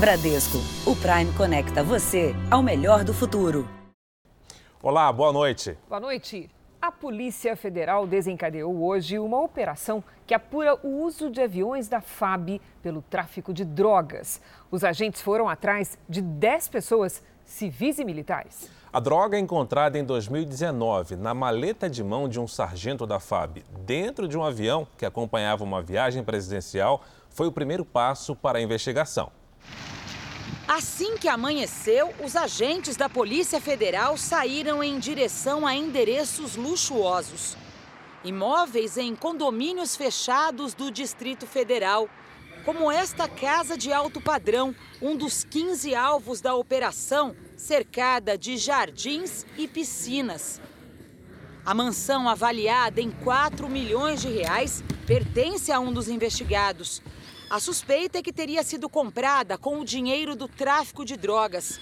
Bradesco, o Prime conecta você ao melhor do futuro. Olá, boa noite. Boa noite. A Polícia Federal desencadeou hoje uma operação que apura o uso de aviões da FAB pelo tráfico de drogas. Os agentes foram atrás de 10 pessoas, civis e militares. A droga encontrada em 2019 na maleta de mão de um sargento da FAB, dentro de um avião que acompanhava uma viagem presidencial, foi o primeiro passo para a investigação. Assim que amanheceu, os agentes da Polícia Federal saíram em direção a endereços luxuosos. Imóveis em condomínios fechados do Distrito Federal, como esta casa de alto padrão, um dos 15 alvos da operação, cercada de jardins e piscinas. A mansão avaliada em 4 milhões de reais pertence a um dos investigados. A suspeita é que teria sido comprada com o dinheiro do tráfico de drogas.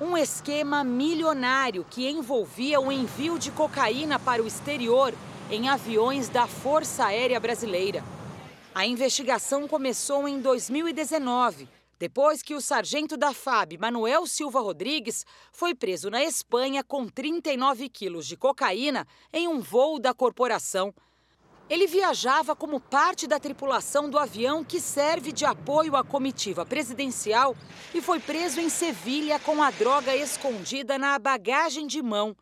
Um esquema milionário que envolvia o envio de cocaína para o exterior em aviões da Força Aérea Brasileira. A investigação começou em 2019, depois que o sargento da FAB, Manuel Silva Rodrigues, foi preso na Espanha com 39 quilos de cocaína em um voo da corporação. Ele viajava como parte da tripulação do avião que serve de apoio à comitiva presidencial e foi preso em Sevilha com a droga escondida na bagagem de mão.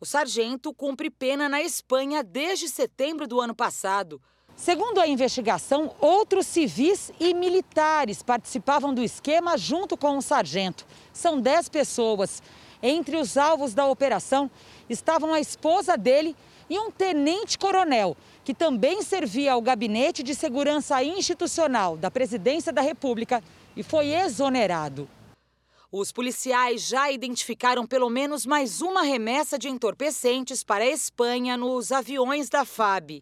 O sargento cumpre pena na Espanha desde setembro do ano passado. Segundo a investigação, outros civis e militares participavam do esquema junto com o sargento. São 10 pessoas. Entre os alvos da operação estavam a esposa dele e um tenente-coronel que também servia ao Gabinete de Segurança Institucional da Presidência da República e foi exonerado. Os policiais já identificaram pelo menos mais uma remessa de entorpecentes para a Espanha nos aviões da FAB.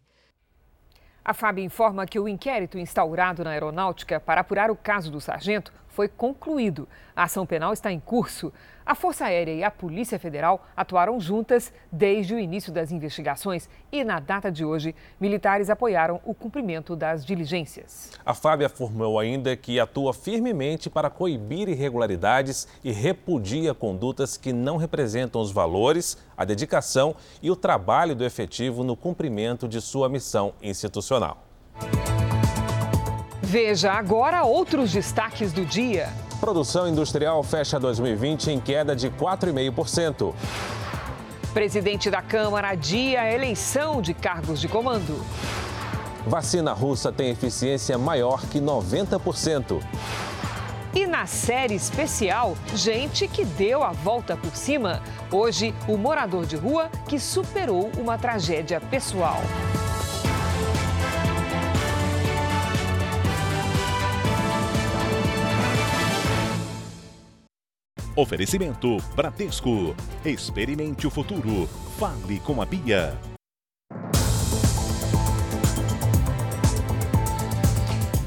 A FAB informa que o inquérito instaurado na aeronáutica para apurar o caso do sargento foi concluído. A ação penal está em curso. A Força Aérea e a Polícia Federal atuaram juntas desde o início das investigações e, na data de hoje, militares apoiaram o cumprimento das diligências. A FAB afirmou ainda que atua firmemente para coibir irregularidades e repudia condutas que não representam os valores, a dedicação e o trabalho do efetivo no cumprimento de sua missão institucional. Veja agora outros destaques do dia. Produção industrial fecha 2020 em queda de 4,5%. Presidente da Câmara adia a eleição de cargos de comando. Vacina russa tem eficiência maior que 90%. E na série especial, gente que deu a volta por cima. Hoje, o morador de rua que superou uma tragédia pessoal. Oferecimento Bradesco. Experimente o futuro. Fale com a Bia.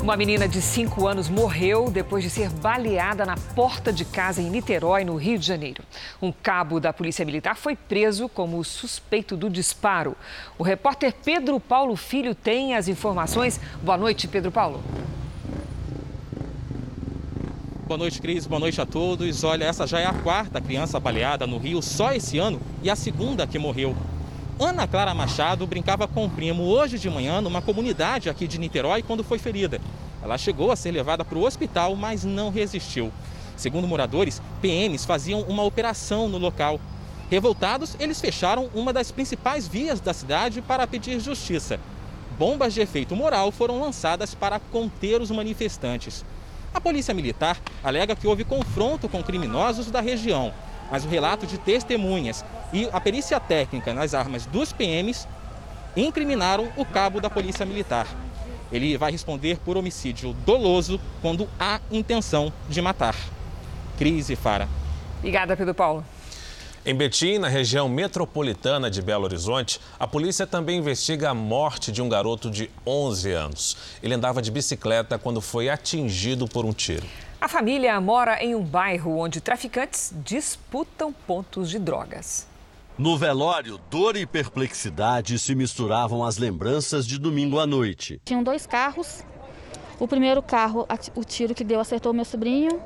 Uma menina de 5 anos morreu depois de ser baleada na porta de casa em Niterói, no Rio de Janeiro. Um cabo da Polícia Militar foi preso como suspeito do disparo. O repórter Pedro Paulo Filho tem as informações. Boa noite, Pedro Paulo. Boa noite, Cris. Boa noite a todos. Olha, essa já é a quarta criança baleada no Rio só esse ano e a segunda que morreu. Ana Clara Machado brincava com o primo hoje de manhã numa comunidade aqui de Niterói quando foi ferida. Ela chegou a ser levada para o hospital, mas não resistiu. Segundo moradores, PMs faziam uma operação no local. Revoltados, eles fecharam uma das principais vias da cidade para pedir justiça. Bombas de efeito moral foram lançadas para conter os manifestantes. A polícia militar alega que houve confronto com criminosos da região, mas o relato de testemunhas e a perícia técnica nas armas dos PMs incriminaram o cabo da polícia militar. Ele vai responder por homicídio doloso quando há intenção de matar. Crise Fara. Obrigada, Pedro Paulo. Em Betim, na região metropolitana de Belo Horizonte, a polícia também investiga a morte de um garoto de 11 anos. Ele andava de bicicleta quando foi atingido por um tiro. A família mora em um bairro onde traficantes disputam pontos de drogas. No velório, dor e perplexidade se misturavam às lembranças de domingo à noite. Tinham dois carros. O primeiro carro, o tiro que deu acertou meu sobrinho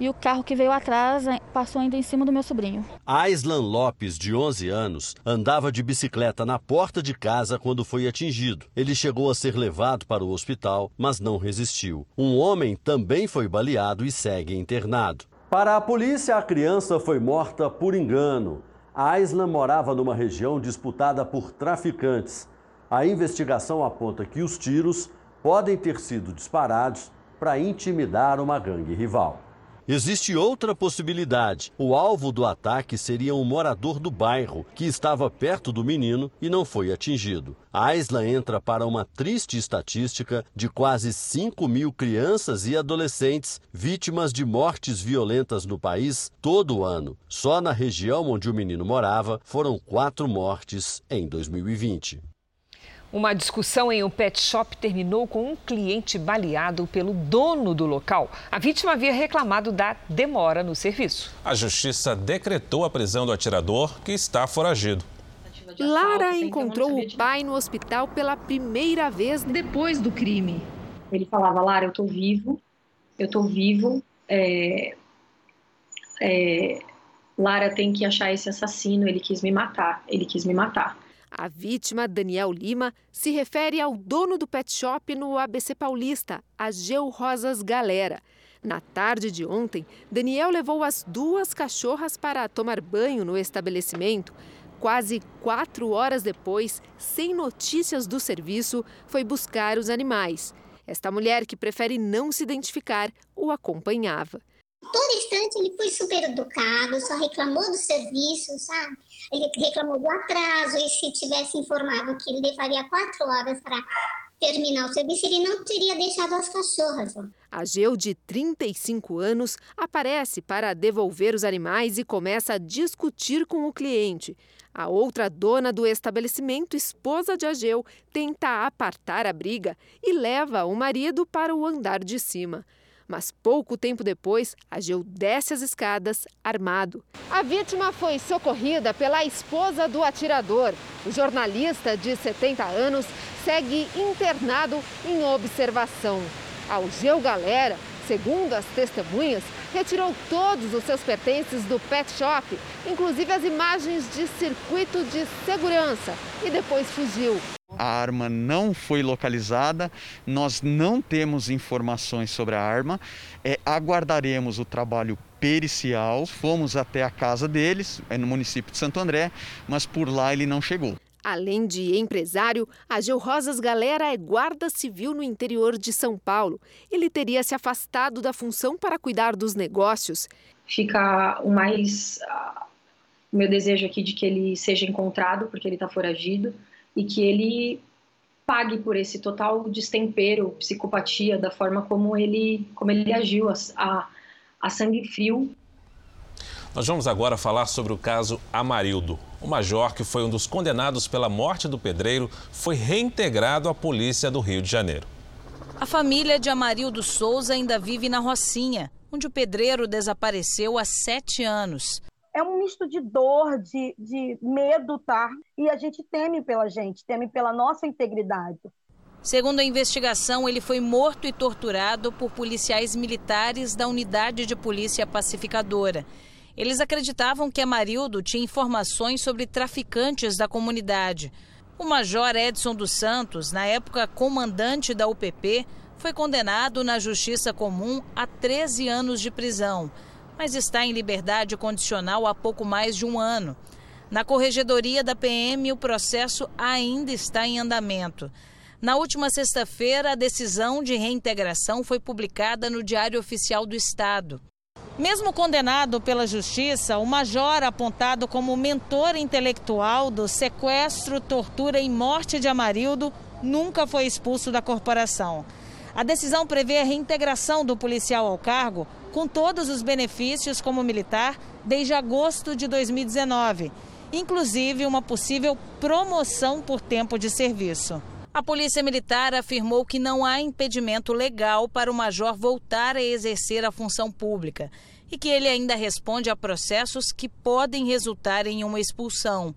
e o carro que veio atrás passou ainda em cima do meu sobrinho. Aislan Lopes, de 11 anos, andava de bicicleta na porta de casa quando foi atingido. Ele chegou a ser levado para o hospital, mas não resistiu. Um homem também foi baleado e segue internado. Para a polícia, a criança foi morta por engano. Aislan morava numa região disputada por traficantes. A investigação aponta que os tiros podem ter sido disparados para intimidar uma gangue rival. Existe outra possibilidade. O alvo do ataque seria um morador do bairro que estava perto do menino e não foi atingido. A Isla entra para uma triste estatística de quase 5 mil crianças e adolescentes vítimas de mortes violentas no país todo ano. Só na região onde o menino morava foram quatro mortes em 2020. Uma discussão em um pet shop terminou com um cliente baleado pelo dono do local. A vítima havia reclamado da demora no serviço. A justiça decretou a prisão do atirador, que está foragido. Lara encontrou o pai no hospital pela primeira vez depois do crime. Ele falava: Lara, eu tô vivo, eu tô vivo. É... É... Lara tem que achar esse assassino, ele quis me matar, ele quis me matar. A vítima, Daniel Lima, se refere ao dono do pet shop no ABC Paulista, a Geu Rosas Galera. Na tarde de ontem, Daniel levou as duas cachorras para tomar banho no estabelecimento. Quase quatro horas depois, sem notícias do serviço, foi buscar os animais. Esta mulher, que prefere não se identificar, o acompanhava. Todo instante ele foi super educado, só reclamou do serviço, sabe? Ele reclamou do atraso e se tivesse informado que ele levaria quatro horas para terminar o serviço, ele não teria deixado as cachorras. A Geu, de 35 anos, aparece para devolver os animais e começa a discutir com o cliente. A outra dona do estabelecimento, esposa de Ageu, tenta apartar a briga e leva o marido para o andar de cima. Mas pouco tempo depois, Ageu desce as escadas armado. A vítima foi socorrida pela esposa do atirador. O jornalista de 70 anos segue internado em observação. Algeu Galera, segundo as testemunhas, retirou todos os seus pertences do pet shop, inclusive as imagens de circuito de segurança, e depois fugiu. A arma não foi localizada, nós não temos informações sobre a arma, é, aguardaremos o trabalho pericial. Fomos até a casa deles, é no município de Santo André, mas por lá ele não chegou. Além de empresário, Ageu Rosas Galera é guarda civil no interior de São Paulo. Ele teria se afastado da função para cuidar dos negócios. Fica o mais. Uh, o meu desejo aqui de que ele seja encontrado, porque ele está foragido e que ele pague por esse total destempero, psicopatia, da forma como ele, como ele agiu, a, a sangue frio. Nós vamos agora falar sobre o caso Amarildo. O major, que foi um dos condenados pela morte do pedreiro, foi reintegrado à polícia do Rio de Janeiro. A família de Amarildo Souza ainda vive na Rocinha, onde o pedreiro desapareceu há sete anos é um misto de dor, de, de medo, tá? E a gente teme pela gente, teme pela nossa integridade. Segundo a investigação, ele foi morto e torturado por policiais militares da unidade de polícia pacificadora. Eles acreditavam que Amarildo tinha informações sobre traficantes da comunidade. O major Edson dos Santos, na época comandante da UPP, foi condenado na Justiça Comum a 13 anos de prisão mas está em liberdade condicional há pouco mais de um ano. Na corregedoria da PM, o processo ainda está em andamento. Na última sexta-feira, a decisão de reintegração foi publicada no Diário Oficial do Estado. Mesmo condenado pela Justiça, o major, apontado como mentor intelectual do sequestro, tortura e morte de Amarildo, nunca foi expulso da corporação. A decisão prevê a reintegração do policial ao cargo com todos os benefícios como militar desde agosto de 2019, inclusive uma possível promoção por tempo de serviço. A Polícia Militar afirmou que não há impedimento legal para o major voltar a exercer a função pública e que ele ainda responde a processos que podem resultar em uma expulsão.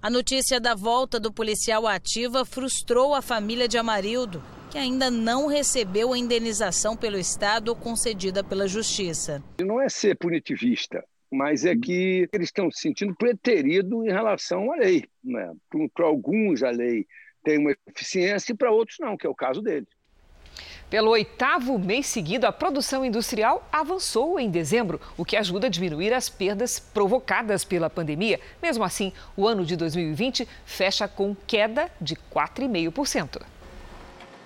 A notícia da volta do policial ativa frustrou a família de Amarildo, que ainda não recebeu a indenização pelo Estado concedida pela Justiça. Não é ser punitivista, mas é que eles estão se sentindo preterido em relação à lei. Né? Para alguns, a lei tem uma eficiência e para outros não, que é o caso deles. Pelo oitavo mês seguido, a produção industrial avançou em dezembro, o que ajuda a diminuir as perdas provocadas pela pandemia. Mesmo assim, o ano de 2020 fecha com queda de 4,5%.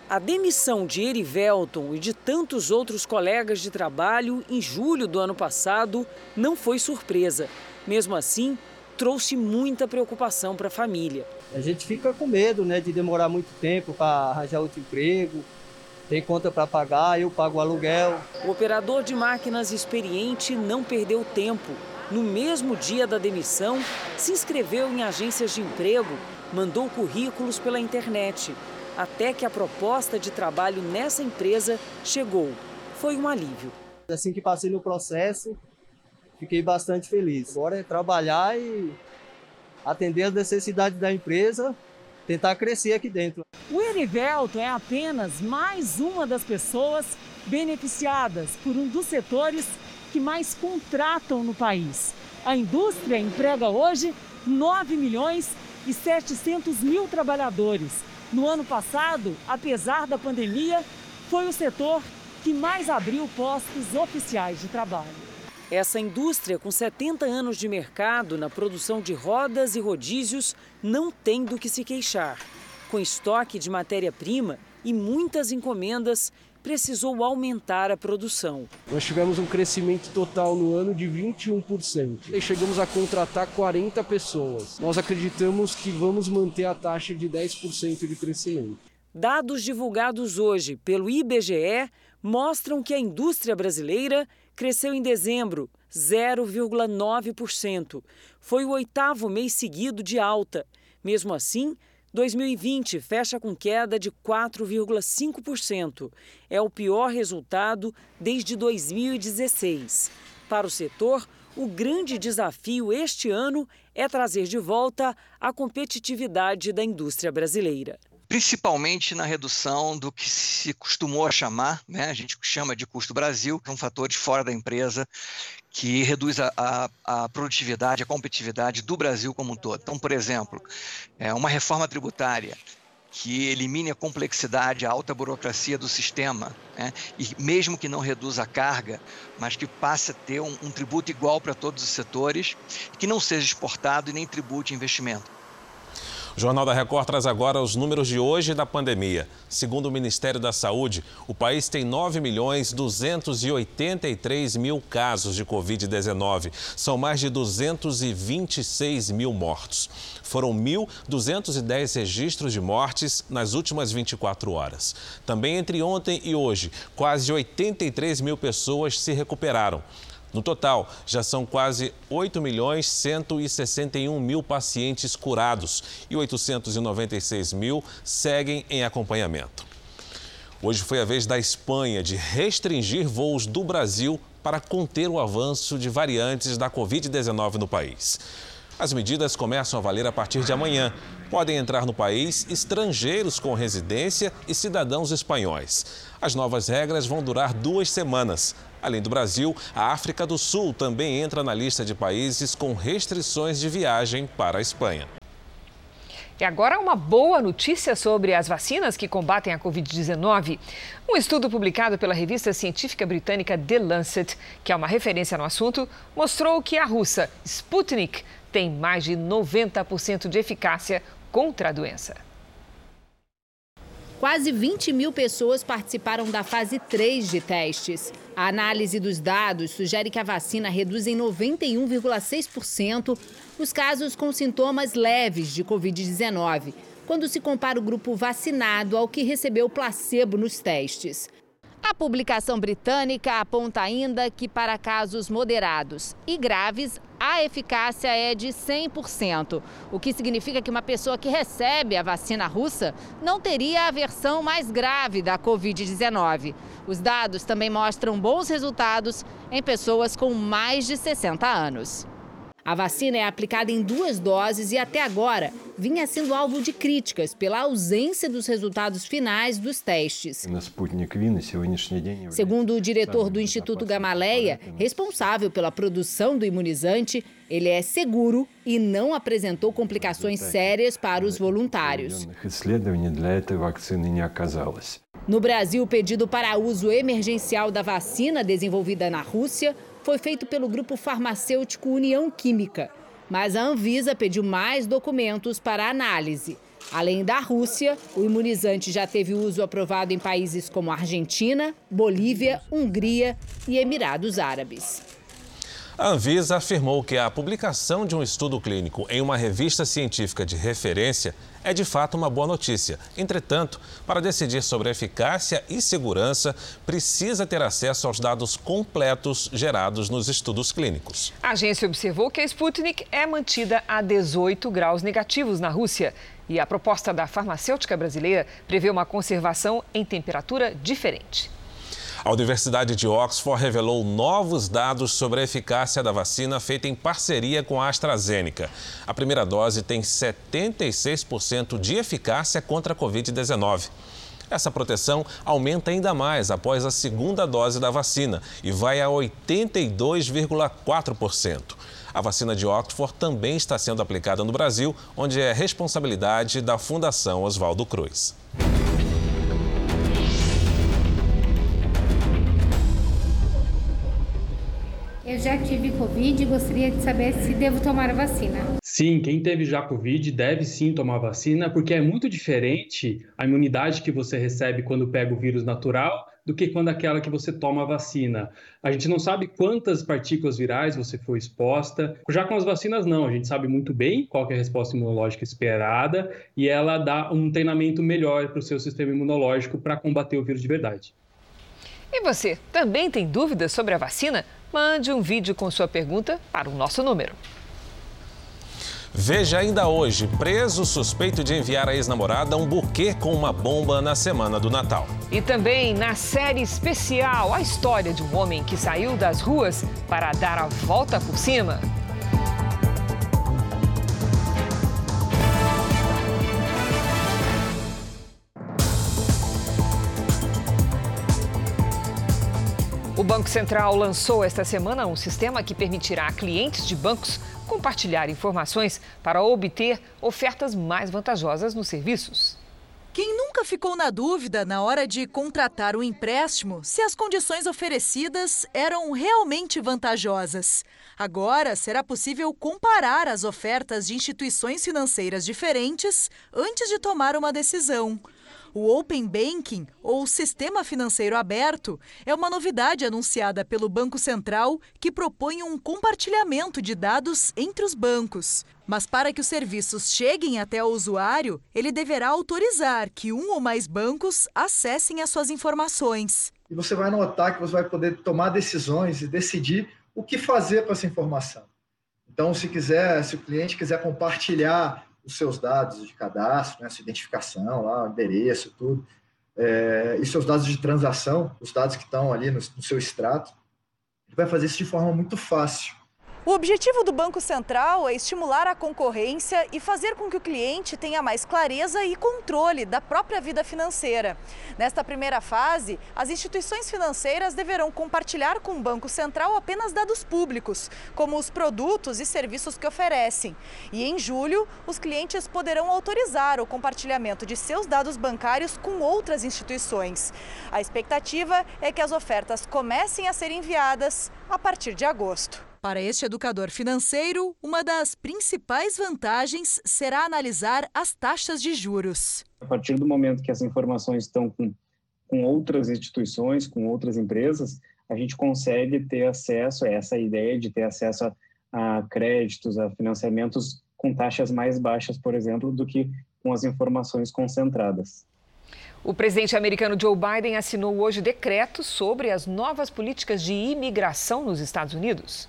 A demissão de Erivelton e de tantos outros colegas de trabalho em julho do ano passado não foi surpresa. Mesmo assim, trouxe muita preocupação para a família. A gente fica com medo né, de demorar muito tempo para arranjar outro emprego, tem conta para pagar, eu pago o aluguel. O operador de máquinas experiente não perdeu tempo. No mesmo dia da demissão, se inscreveu em agências de emprego, mandou currículos pela internet, até que a proposta de trabalho nessa empresa chegou. Foi um alívio. Assim que passei no processo, fiquei bastante feliz. Agora é trabalhar e atender as necessidades da empresa tentar crescer aqui dentro. O Erivelto é apenas mais uma das pessoas beneficiadas por um dos setores que mais contratam no país. A indústria emprega hoje 9 milhões e 700 mil trabalhadores. No ano passado, apesar da pandemia, foi o setor que mais abriu postos oficiais de trabalho. Essa indústria, com 70 anos de mercado na produção de rodas e rodízios, não tem do que se queixar. Com estoque de matéria-prima e muitas encomendas, precisou aumentar a produção. Nós tivemos um crescimento total no ano de 21%. E chegamos a contratar 40 pessoas. Nós acreditamos que vamos manter a taxa de 10% de crescimento. Dados divulgados hoje pelo IBGE mostram que a indústria brasileira cresceu em dezembro 0,9%. Foi o oitavo mês seguido de alta. Mesmo assim, 2020 fecha com queda de 4,5%. É o pior resultado desde 2016. Para o setor, o grande desafio este ano é trazer de volta a competitividade da indústria brasileira principalmente na redução do que se costumou chamar, né, a gente chama de custo Brasil, um fator de fora da empresa que reduz a, a, a, produtividade, a competitividade do Brasil como um todo. Então, por exemplo, é uma reforma tributária que elimine a complexidade, a alta burocracia do sistema, né, e mesmo que não reduza a carga, mas que passe a ter um, um tributo igual para todos os setores, que não seja exportado e nem tribute investimento. O Jornal da Record traz agora os números de hoje da pandemia. Segundo o Ministério da Saúde, o país tem 9 milhões 283 mil casos de Covid-19. São mais de 226 mil mortos. Foram 1.210 registros de mortes nas últimas 24 horas. Também entre ontem e hoje, quase 83 mil pessoas se recuperaram. No total, já são quase 8 milhões 161 mil pacientes curados e 896 mil seguem em acompanhamento. Hoje foi a vez da Espanha de restringir voos do Brasil para conter o avanço de variantes da Covid-19 no país. As medidas começam a valer a partir de amanhã. Podem entrar no país estrangeiros com residência e cidadãos espanhóis. As novas regras vão durar duas semanas. Além do Brasil, a África do Sul também entra na lista de países com restrições de viagem para a Espanha. E agora uma boa notícia sobre as vacinas que combatem a Covid-19. Um estudo publicado pela revista científica britânica The Lancet, que é uma referência no assunto, mostrou que a russa Sputnik tem mais de 90% de eficácia contra a doença. Quase 20 mil pessoas participaram da fase 3 de testes. A análise dos dados sugere que a vacina reduz em 91,6% os casos com sintomas leves de Covid-19, quando se compara o grupo vacinado ao que recebeu placebo nos testes. A publicação britânica aponta ainda que, para casos moderados e graves, a eficácia é de 100%, o que significa que uma pessoa que recebe a vacina russa não teria a versão mais grave da Covid-19. Os dados também mostram bons resultados em pessoas com mais de 60 anos. A vacina é aplicada em duas doses e até agora vinha sendo alvo de críticas pela ausência dos resultados finais dos testes. Segundo o diretor do Instituto Gamaleia, responsável pela produção do imunizante, ele é seguro e não apresentou complicações sérias para os voluntários. No Brasil, o pedido para uso emergencial da vacina desenvolvida na Rússia foi feito pelo grupo farmacêutico União Química, mas a Anvisa pediu mais documentos para análise. Além da Rússia, o imunizante já teve uso aprovado em países como Argentina, Bolívia, Hungria e Emirados Árabes. A Anvisa afirmou que a publicação de um estudo clínico em uma revista científica de referência é de fato uma boa notícia. Entretanto, para decidir sobre eficácia e segurança, precisa ter acesso aos dados completos gerados nos estudos clínicos. A agência observou que a Sputnik é mantida a 18 graus negativos na Rússia. E a proposta da farmacêutica brasileira prevê uma conservação em temperatura diferente. A Universidade de Oxford revelou novos dados sobre a eficácia da vacina feita em parceria com a AstraZeneca. A primeira dose tem 76% de eficácia contra a Covid-19. Essa proteção aumenta ainda mais após a segunda dose da vacina e vai a 82,4%. A vacina de Oxford também está sendo aplicada no Brasil, onde é responsabilidade da Fundação Oswaldo Cruz. Já tive Covid e gostaria de saber se devo tomar a vacina. Sim, quem teve já Covid deve sim tomar vacina, porque é muito diferente a imunidade que você recebe quando pega o vírus natural do que quando aquela que você toma a vacina. A gente não sabe quantas partículas virais você foi exposta. Já com as vacinas, não. A gente sabe muito bem qual é a resposta imunológica esperada e ela dá um treinamento melhor para o seu sistema imunológico para combater o vírus de verdade. E você, também tem dúvidas sobre a vacina? Mande um vídeo com sua pergunta para o nosso número. Veja ainda hoje, preso suspeito de enviar à ex-namorada um buquê com uma bomba na semana do Natal. E também na série especial, a história de um homem que saiu das ruas para dar a volta por cima. O Banco Central lançou esta semana um sistema que permitirá a clientes de bancos compartilhar informações para obter ofertas mais vantajosas nos serviços. Quem nunca ficou na dúvida na hora de contratar um empréstimo se as condições oferecidas eram realmente vantajosas? Agora será possível comparar as ofertas de instituições financeiras diferentes antes de tomar uma decisão. O Open Banking, ou Sistema Financeiro Aberto, é uma novidade anunciada pelo Banco Central que propõe um compartilhamento de dados entre os bancos. Mas para que os serviços cheguem até o usuário, ele deverá autorizar que um ou mais bancos acessem as suas informações. E você vai notar que você vai poder tomar decisões e decidir o que fazer com essa informação. Então, se quiser, se o cliente quiser compartilhar os seus dados de cadastro, né, sua identificação, lá, endereço, tudo, é, e seus dados de transação, os dados que estão ali no, no seu extrato, ele vai fazer isso de forma muito fácil. O objetivo do Banco Central é estimular a concorrência e fazer com que o cliente tenha mais clareza e controle da própria vida financeira. Nesta primeira fase, as instituições financeiras deverão compartilhar com o Banco Central apenas dados públicos, como os produtos e serviços que oferecem. E em julho, os clientes poderão autorizar o compartilhamento de seus dados bancários com outras instituições. A expectativa é que as ofertas comecem a ser enviadas a partir de agosto. Para este educador financeiro, uma das principais vantagens será analisar as taxas de juros. A partir do momento que as informações estão com, com outras instituições, com outras empresas, a gente consegue ter acesso a essa ideia de ter acesso a, a créditos, a financiamentos com taxas mais baixas, por exemplo, do que com as informações concentradas. O presidente americano Joe Biden assinou hoje decretos sobre as novas políticas de imigração nos Estados Unidos.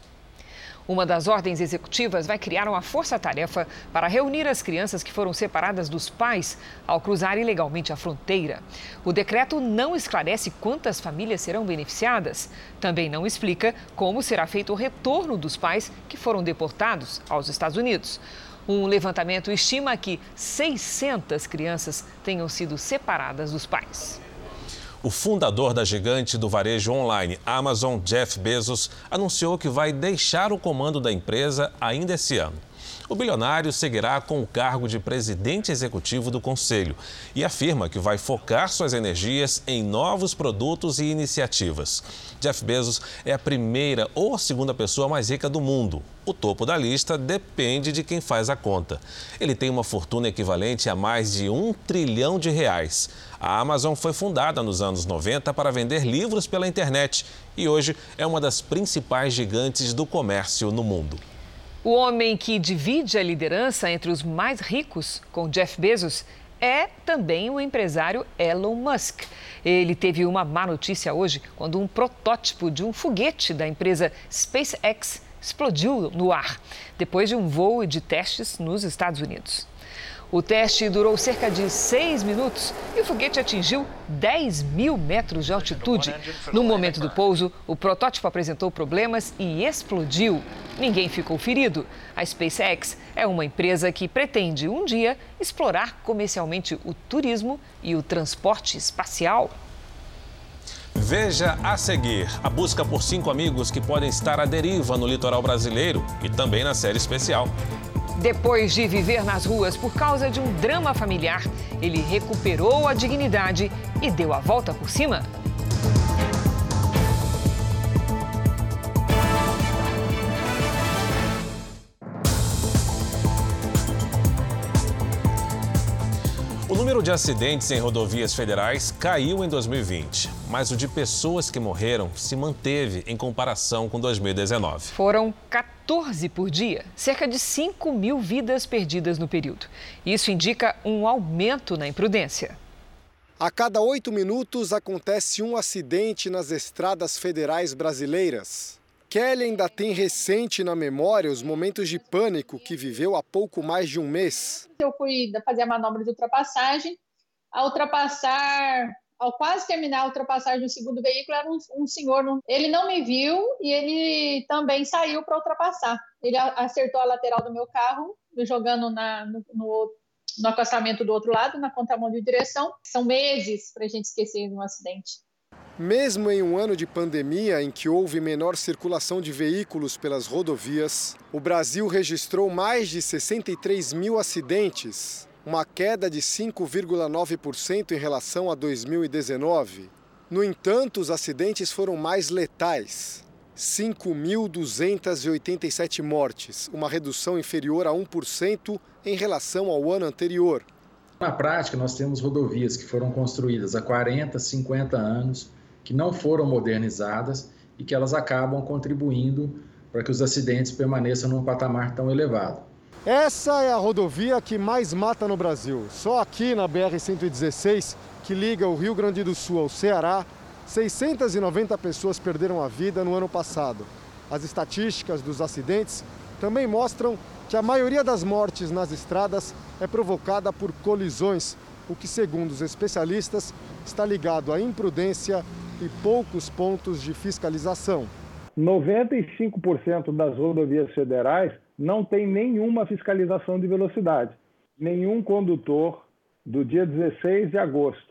Uma das ordens executivas vai criar uma força-tarefa para reunir as crianças que foram separadas dos pais ao cruzar ilegalmente a fronteira. O decreto não esclarece quantas famílias serão beneficiadas. Também não explica como será feito o retorno dos pais que foram deportados aos Estados Unidos. Um levantamento estima que 600 crianças tenham sido separadas dos pais. O fundador da gigante do varejo online Amazon, Jeff Bezos, anunciou que vai deixar o comando da empresa ainda esse ano. O bilionário seguirá com o cargo de presidente executivo do conselho e afirma que vai focar suas energias em novos produtos e iniciativas. Jeff Bezos é a primeira ou a segunda pessoa mais rica do mundo. O topo da lista depende de quem faz a conta. Ele tem uma fortuna equivalente a mais de um trilhão de reais. A Amazon foi fundada nos anos 90 para vender livros pela internet e hoje é uma das principais gigantes do comércio no mundo. O homem que divide a liderança entre os mais ricos com Jeff Bezos é também o empresário Elon Musk. Ele teve uma má notícia hoje quando um protótipo de um foguete da empresa SpaceX explodiu no ar, depois de um voo de testes nos Estados Unidos. O teste durou cerca de seis minutos e o foguete atingiu 10 mil metros de altitude. No momento do pouso, o protótipo apresentou problemas e explodiu. Ninguém ficou ferido. A SpaceX é uma empresa que pretende um dia explorar comercialmente o turismo e o transporte espacial. Veja a seguir a busca por cinco amigos que podem estar à deriva no litoral brasileiro e também na série especial. Depois de viver nas ruas por causa de um drama familiar, ele recuperou a dignidade e deu a volta por cima. Número de acidentes em rodovias federais caiu em 2020, mas o de pessoas que morreram se manteve em comparação com 2019. Foram 14 por dia, cerca de 5 mil vidas perdidas no período. Isso indica um aumento na imprudência. A cada oito minutos acontece um acidente nas estradas federais brasileiras. Kelly ainda tem recente na memória os momentos de pânico que viveu há pouco mais de um mês. Eu fui fazer a manobra de ultrapassagem. Ao ultrapassar, ao quase terminar a ultrapassagem do segundo veículo, era um, um senhor. Ele não me viu e ele também saiu para ultrapassar. Ele acertou a lateral do meu carro, me jogando na, no, no, no acostamento do outro lado, na contramão de direção. São meses para a gente esquecer de um acidente. Mesmo em um ano de pandemia em que houve menor circulação de veículos pelas rodovias, o Brasil registrou mais de 63 mil acidentes, uma queda de 5,9% em relação a 2019. No entanto, os acidentes foram mais letais. 5.287 mortes, uma redução inferior a 1% em relação ao ano anterior. Na prática, nós temos rodovias que foram construídas há 40, 50 anos, que não foram modernizadas e que elas acabam contribuindo para que os acidentes permaneçam num patamar tão elevado. Essa é a rodovia que mais mata no Brasil. Só aqui na BR-116, que liga o Rio Grande do Sul ao Ceará, 690 pessoas perderam a vida no ano passado. As estatísticas dos acidentes também mostram que a maioria das mortes nas estradas é provocada por colisões, o que, segundo os especialistas, está ligado à imprudência e poucos pontos de fiscalização. 95% das rodovias federais não tem nenhuma fiscalização de velocidade. Nenhum condutor do dia 16 de agosto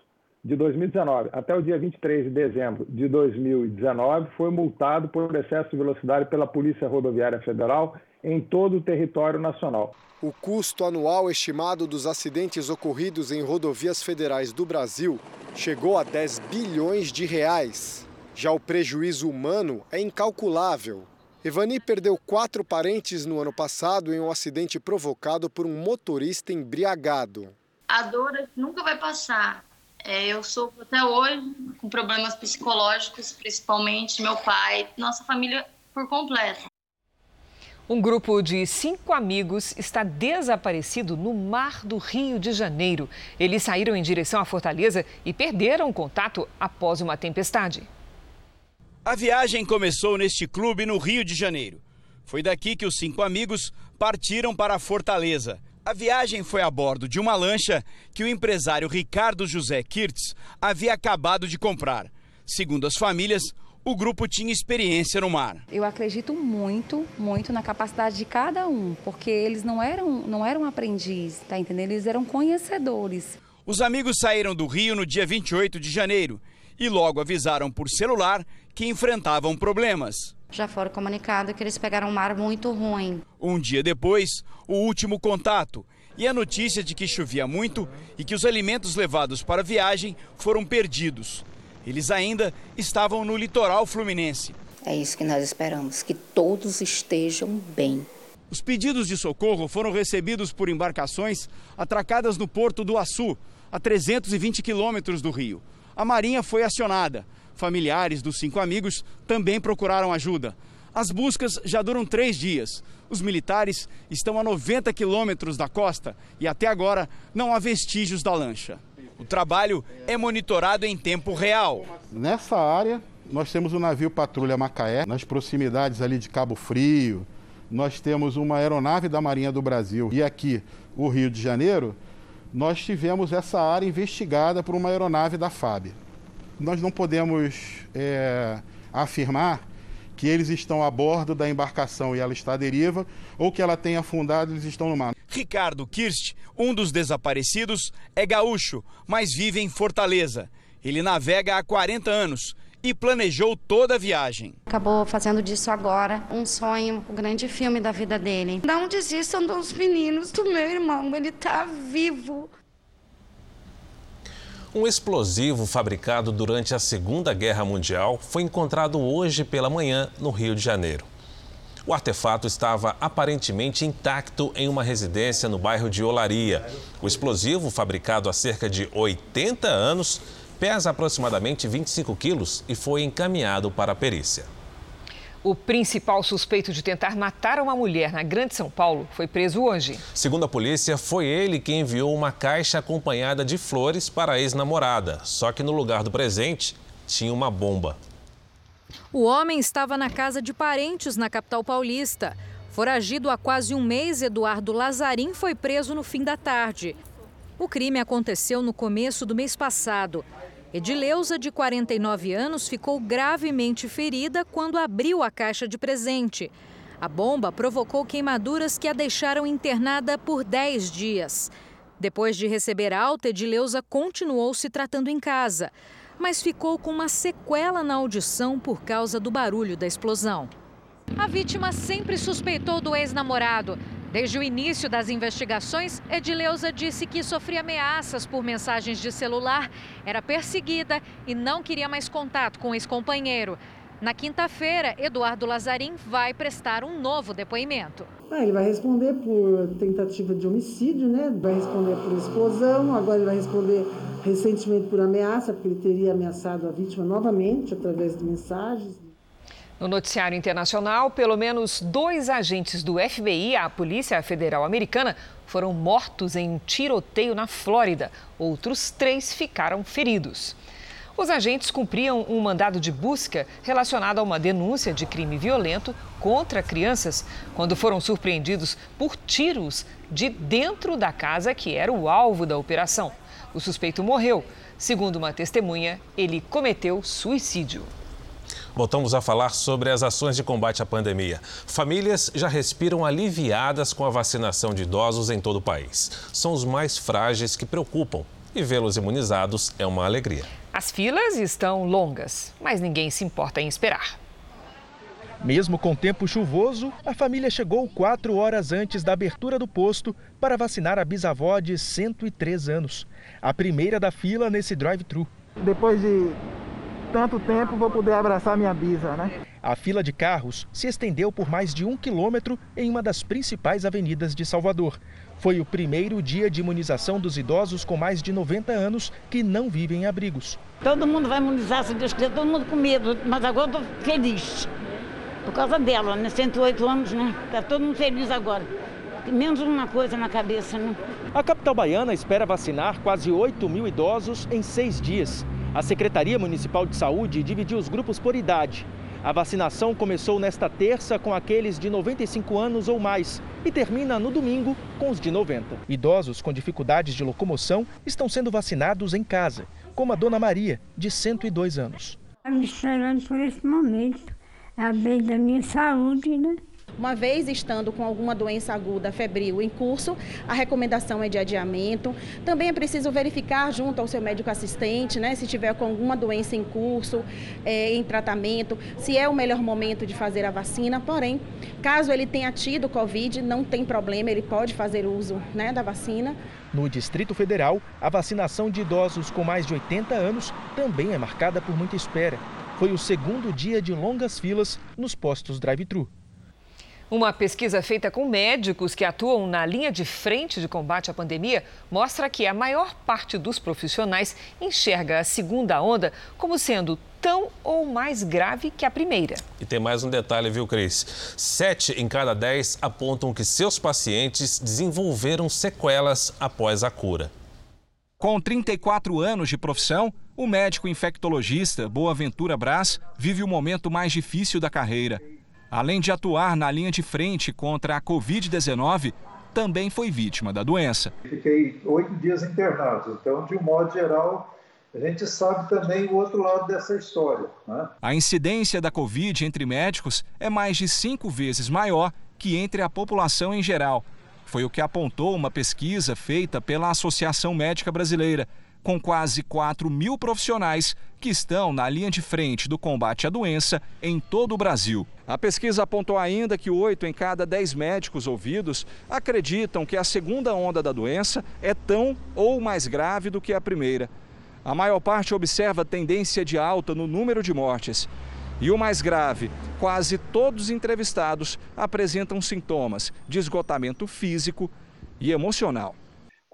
de 2019 até o dia 23 de dezembro de 2019 foi multado por excesso de velocidade pela Polícia Rodoviária Federal em todo o território nacional. O custo anual estimado dos acidentes ocorridos em rodovias federais do Brasil chegou a 10 bilhões de reais. Já o prejuízo humano é incalculável. Evani perdeu quatro parentes no ano passado em um acidente provocado por um motorista embriagado. A dor nunca vai passar. É, eu sofro até hoje com problemas psicológicos, principalmente meu pai, nossa família por completo. Um grupo de cinco amigos está desaparecido no mar do Rio de Janeiro. Eles saíram em direção à Fortaleza e perderam contato após uma tempestade. A viagem começou neste clube no Rio de Janeiro. Foi daqui que os cinco amigos partiram para Fortaleza. A viagem foi a bordo de uma lancha que o empresário Ricardo José Kirtz havia acabado de comprar. Segundo as famílias, o grupo tinha experiência no mar. Eu acredito muito, muito na capacidade de cada um, porque eles não eram, não eram aprendizes, tá entendendo? Eles eram conhecedores. Os amigos saíram do Rio no dia 28 de janeiro e logo avisaram por celular que enfrentavam problemas. Já foram comunicados que eles pegaram um mar muito ruim. Um dia depois, o último contato e a notícia de que chovia muito e que os alimentos levados para a viagem foram perdidos. Eles ainda estavam no litoral fluminense. É isso que nós esperamos, que todos estejam bem. Os pedidos de socorro foram recebidos por embarcações atracadas no porto do Açu, a 320 quilômetros do Rio. A Marinha foi acionada. Familiares dos cinco amigos também procuraram ajuda. As buscas já duram três dias. Os militares estão a 90 quilômetros da costa e até agora não há vestígios da lancha. O trabalho é monitorado em tempo real. Nessa área, nós temos o navio Patrulha Macaé, nas proximidades ali de Cabo Frio. Nós temos uma aeronave da Marinha do Brasil e aqui o Rio de Janeiro. Nós tivemos essa área investigada por uma aeronave da FAB. Nós não podemos é, afirmar que eles estão a bordo da embarcação e ela está à deriva, ou que ela tenha afundado e eles estão no mar. Ricardo Kirst, um dos desaparecidos, é gaúcho, mas vive em Fortaleza. Ele navega há 40 anos e planejou toda a viagem. Acabou fazendo disso agora um sonho, o um grande filme da vida dele. Não desistam dos meninos, do meu irmão, ele está vivo. Um explosivo fabricado durante a Segunda Guerra Mundial foi encontrado hoje pela manhã no Rio de Janeiro. O artefato estava aparentemente intacto em uma residência no bairro de Olaria. O explosivo, fabricado há cerca de 80 anos, pesa aproximadamente 25 quilos e foi encaminhado para a perícia. O principal suspeito de tentar matar uma mulher na Grande São Paulo foi preso hoje. Segundo a polícia, foi ele quem enviou uma caixa acompanhada de flores para a ex-namorada. Só que no lugar do presente tinha uma bomba. O homem estava na casa de parentes na capital paulista. Foragido há quase um mês, Eduardo Lazarim foi preso no fim da tarde. O crime aconteceu no começo do mês passado. Edileuza, de 49 anos, ficou gravemente ferida quando abriu a caixa de presente. A bomba provocou queimaduras que a deixaram internada por 10 dias. Depois de receber alta, Edileuza continuou se tratando em casa, mas ficou com uma sequela na audição por causa do barulho da explosão. A vítima sempre suspeitou do ex-namorado. Desde o início das investigações, Edileuza disse que sofria ameaças por mensagens de celular, era perseguida e não queria mais contato com o ex-companheiro. Na quinta-feira, Eduardo Lazarim vai prestar um novo depoimento. Ah, ele vai responder por tentativa de homicídio, né? Vai responder por explosão, agora ele vai responder recentemente por ameaça, porque ele teria ameaçado a vítima novamente através de mensagens. No noticiário internacional, pelo menos dois agentes do FBI, a Polícia Federal Americana, foram mortos em um tiroteio na Flórida. Outros três ficaram feridos. Os agentes cumpriam um mandado de busca relacionado a uma denúncia de crime violento contra crianças quando foram surpreendidos por tiros de dentro da casa que era o alvo da operação. O suspeito morreu. Segundo uma testemunha, ele cometeu suicídio. Voltamos a falar sobre as ações de combate à pandemia. Famílias já respiram aliviadas com a vacinação de idosos em todo o país. São os mais frágeis que preocupam e vê-los imunizados é uma alegria. As filas estão longas, mas ninguém se importa em esperar. Mesmo com tempo chuvoso, a família chegou quatro horas antes da abertura do posto para vacinar a bisavó de 103 anos, a primeira da fila nesse drive-thru. Depois de tanto tempo, vou poder abraçar minha bisa, né? A fila de carros se estendeu por mais de um quilômetro em uma das principais avenidas de Salvador. Foi o primeiro dia de imunização dos idosos com mais de 90 anos que não vivem em abrigos. Todo mundo vai imunizar, se Deus quiser, todo mundo com medo, mas agora estou feliz. Por causa dela, né? 108 anos, né? Tá todo mundo feliz agora. Menos uma coisa na cabeça, né? A capital baiana espera vacinar quase 8 mil idosos em seis dias. A Secretaria Municipal de Saúde dividiu os grupos por idade. A vacinação começou nesta terça com aqueles de 95 anos ou mais e termina no domingo com os de 90. Idosos com dificuldades de locomoção estão sendo vacinados em casa, como a dona Maria, de 102 anos. Estou me esperando por esse momento. A bem da minha saúde, né? Uma vez estando com alguma doença aguda febril em curso, a recomendação é de adiamento. Também é preciso verificar junto ao seu médico assistente, né, se tiver com alguma doença em curso, é, em tratamento, se é o melhor momento de fazer a vacina. Porém, caso ele tenha tido Covid, não tem problema, ele pode fazer uso né, da vacina. No Distrito Federal, a vacinação de idosos com mais de 80 anos também é marcada por muita espera. Foi o segundo dia de longas filas nos postos drive-thru. Uma pesquisa feita com médicos que atuam na linha de frente de combate à pandemia mostra que a maior parte dos profissionais enxerga a segunda onda como sendo tão ou mais grave que a primeira. E tem mais um detalhe, viu, Cris? Sete em cada dez apontam que seus pacientes desenvolveram sequelas após a cura. Com 34 anos de profissão, o médico infectologista Boaventura Brás vive o momento mais difícil da carreira. Além de atuar na linha de frente contra a Covid-19, também foi vítima da doença. Fiquei oito dias internado, então, de um modo geral, a gente sabe também o outro lado dessa história. Né? A incidência da Covid entre médicos é mais de cinco vezes maior que entre a população em geral. Foi o que apontou uma pesquisa feita pela Associação Médica Brasileira com quase 4 mil profissionais que estão na linha de frente do combate à doença em todo o Brasil. A pesquisa apontou ainda que 8 em cada 10 médicos ouvidos acreditam que a segunda onda da doença é tão ou mais grave do que a primeira. A maior parte observa tendência de alta no número de mortes. E o mais grave, quase todos os entrevistados apresentam sintomas de esgotamento físico e emocional.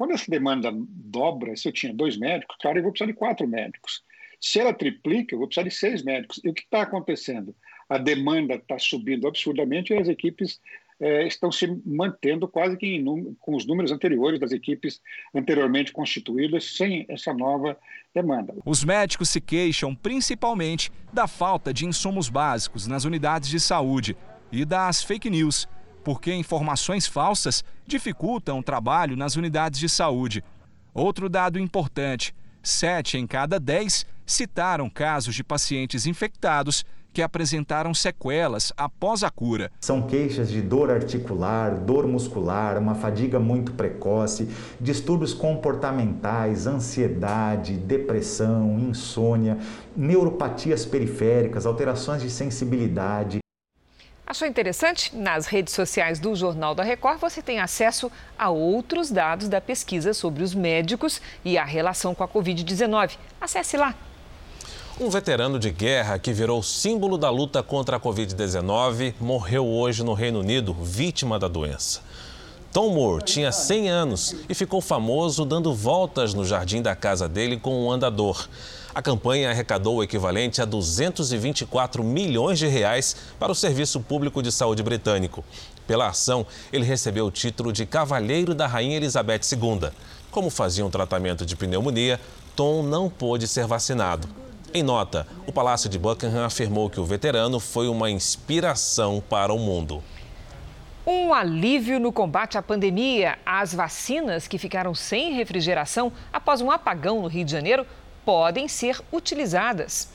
Quando essa demanda dobra, se eu tinha dois médicos, claro, eu vou precisar de quatro médicos. Se ela triplica, eu vou precisar de seis médicos. E o que está acontecendo? A demanda está subindo absurdamente e as equipes é, estão se mantendo quase que em, com os números anteriores das equipes anteriormente constituídas, sem essa nova demanda. Os médicos se queixam principalmente da falta de insumos básicos nas unidades de saúde e das fake news porque informações falsas dificultam o trabalho nas unidades de saúde. Outro dado importante: sete em cada dez citaram casos de pacientes infectados que apresentaram sequelas após a cura. São queixas de dor articular, dor muscular, uma fadiga muito precoce, distúrbios comportamentais, ansiedade, depressão, insônia, neuropatias periféricas, alterações de sensibilidade, Achou interessante? Nas redes sociais do Jornal da Record você tem acesso a outros dados da pesquisa sobre os médicos e a relação com a Covid-19. Acesse lá. Um veterano de guerra que virou símbolo da luta contra a Covid-19 morreu hoje no Reino Unido, vítima da doença. Tom Moore tinha 100 anos e ficou famoso dando voltas no jardim da casa dele com um andador. A campanha arrecadou o equivalente a 224 milhões de reais para o Serviço Público de Saúde britânico. Pela ação, ele recebeu o título de Cavalheiro da Rainha Elizabeth II. Como fazia um tratamento de pneumonia, Tom não pôde ser vacinado. Em nota, o Palácio de Buckingham afirmou que o veterano foi uma inspiração para o mundo. Um alívio no combate à pandemia. As vacinas que ficaram sem refrigeração após um apagão no Rio de Janeiro podem ser utilizadas.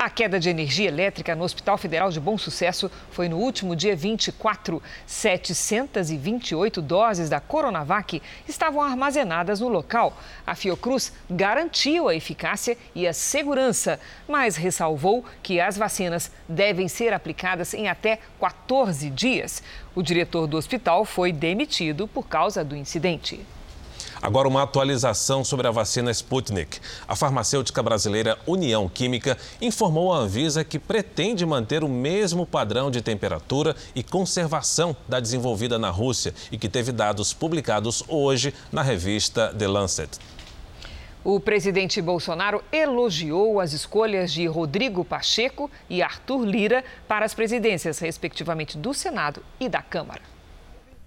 A queda de energia elétrica no Hospital Federal de Bom Sucesso foi no último dia 24. 728 doses da Coronavac estavam armazenadas no local. A Fiocruz garantiu a eficácia e a segurança, mas ressalvou que as vacinas devem ser aplicadas em até 14 dias. O diretor do hospital foi demitido por causa do incidente. Agora, uma atualização sobre a vacina Sputnik. A farmacêutica brasileira União Química informou à Anvisa que pretende manter o mesmo padrão de temperatura e conservação da desenvolvida na Rússia e que teve dados publicados hoje na revista The Lancet. O presidente Bolsonaro elogiou as escolhas de Rodrigo Pacheco e Arthur Lira para as presidências, respectivamente, do Senado e da Câmara.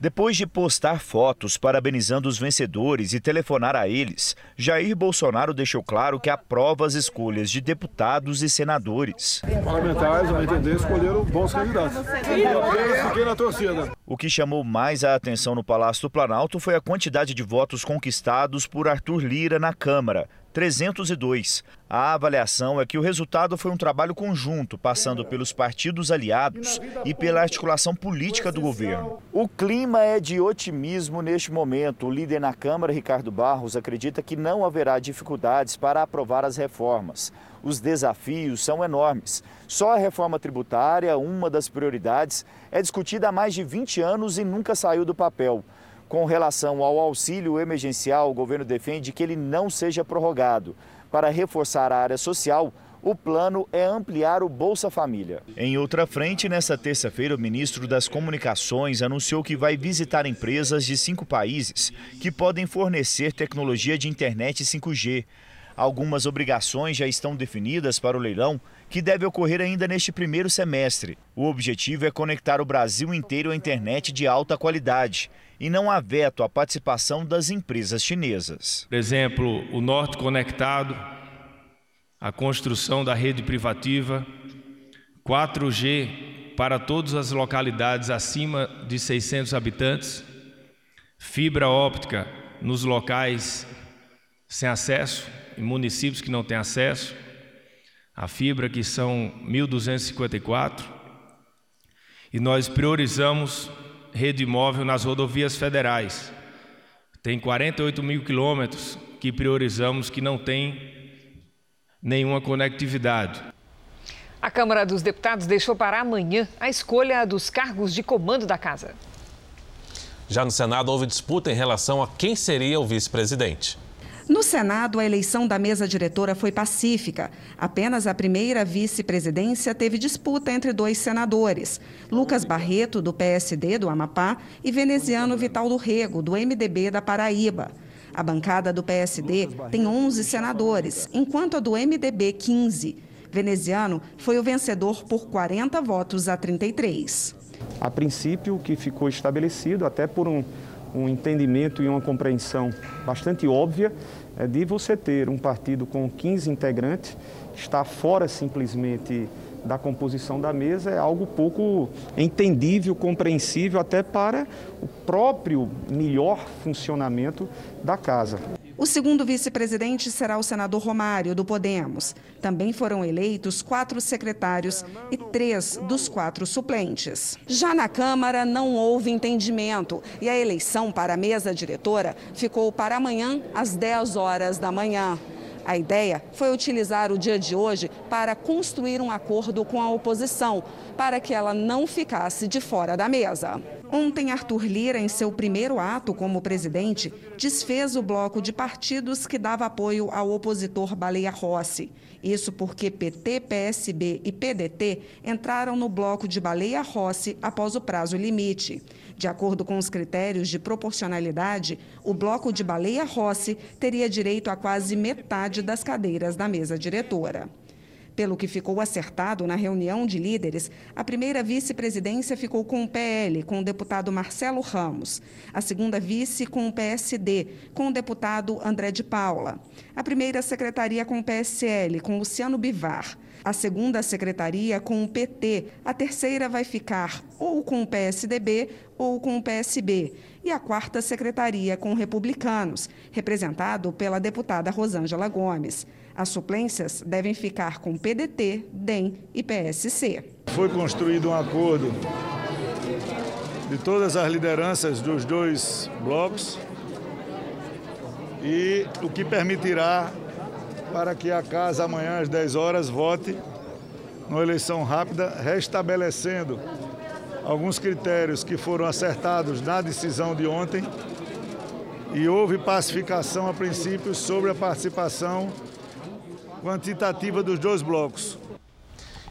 Depois de postar fotos parabenizando os vencedores e telefonar a eles, Jair Bolsonaro deixou claro que aprova as escolhas de deputados e senadores. Parlamentares, ao entender, escolheram bons candidatos. Eu fiquei na torcida. O que chamou mais a atenção no Palácio do Planalto foi a quantidade de votos conquistados por Arthur Lira na Câmara, 302. A avaliação é que o resultado foi um trabalho conjunto, passando pelos partidos aliados e pela articulação política do governo. O clima é de otimismo neste momento. O líder na Câmara, Ricardo Barros, acredita que não haverá dificuldades para aprovar as reformas. Os desafios são enormes. Só a reforma tributária, uma das prioridades, é discutida há mais de 20 anos e nunca saiu do papel. Com relação ao auxílio emergencial, o governo defende que ele não seja prorrogado. Para reforçar a área social, o plano é ampliar o Bolsa Família. Em outra frente, nesta terça-feira, o ministro das Comunicações anunciou que vai visitar empresas de cinco países que podem fornecer tecnologia de internet 5G. Algumas obrigações já estão definidas para o leilão, que deve ocorrer ainda neste primeiro semestre. O objetivo é conectar o Brasil inteiro à internet de alta qualidade e não há veto à participação das empresas chinesas. Por exemplo, o Norte Conectado, a construção da rede privativa, 4G para todas as localidades acima de 600 habitantes, fibra óptica nos locais sem acesso, em municípios que não têm acesso, a fibra que são 1.254, e nós priorizamos rede móvel nas rodovias federais. Tem 48 mil quilômetros que priorizamos que não tem nenhuma conectividade. A Câmara dos Deputados deixou para amanhã a escolha dos cargos de comando da casa. Já no Senado, houve disputa em relação a quem seria o vice-presidente. No Senado, a eleição da mesa diretora foi pacífica. Apenas a primeira vice-presidência teve disputa entre dois senadores, Lucas Barreto, do PSD do Amapá, e veneziano Vital do Rego, do MDB da Paraíba. A bancada do PSD tem 11 senadores, enquanto a do MDB 15. Veneziano foi o vencedor por 40 votos a 33. A princípio, o que ficou estabelecido, até por um, um entendimento e uma compreensão bastante óbvia, é de você ter um partido com 15 integrantes, estar fora simplesmente da composição da mesa é algo pouco entendível, compreensível até para o próprio melhor funcionamento da casa. O segundo vice-presidente será o senador Romário, do Podemos. Também foram eleitos quatro secretários e três dos quatro suplentes. Já na Câmara, não houve entendimento e a eleição para a mesa diretora ficou para amanhã, às 10 horas da manhã. A ideia foi utilizar o dia de hoje para construir um acordo com a oposição, para que ela não ficasse de fora da mesa. Ontem, Arthur Lira, em seu primeiro ato como presidente, desfez o bloco de partidos que dava apoio ao opositor Baleia Rossi. Isso porque PT, PSB e PDT entraram no bloco de Baleia Rossi após o prazo limite. De acordo com os critérios de proporcionalidade, o bloco de Baleia Rossi teria direito a quase metade das cadeiras da mesa diretora. Pelo que ficou acertado na reunião de líderes, a primeira vice-presidência ficou com o PL, com o deputado Marcelo Ramos. A segunda vice com o PSD, com o deputado André de Paula. A primeira secretaria com o PSL, com Luciano Bivar. A segunda secretaria com o PT. A terceira vai ficar ou com o PSDB ou com o PSB. E a quarta secretaria com republicanos, representado pela deputada Rosângela Gomes. As suplências devem ficar com PDT, DEM e PSC. Foi construído um acordo de todas as lideranças dos dois blocos e o que permitirá para que a casa amanhã às 10 horas vote numa eleição rápida, restabelecendo alguns critérios que foram acertados na decisão de ontem e houve pacificação a princípio sobre a participação quantitativa dos dois blocos.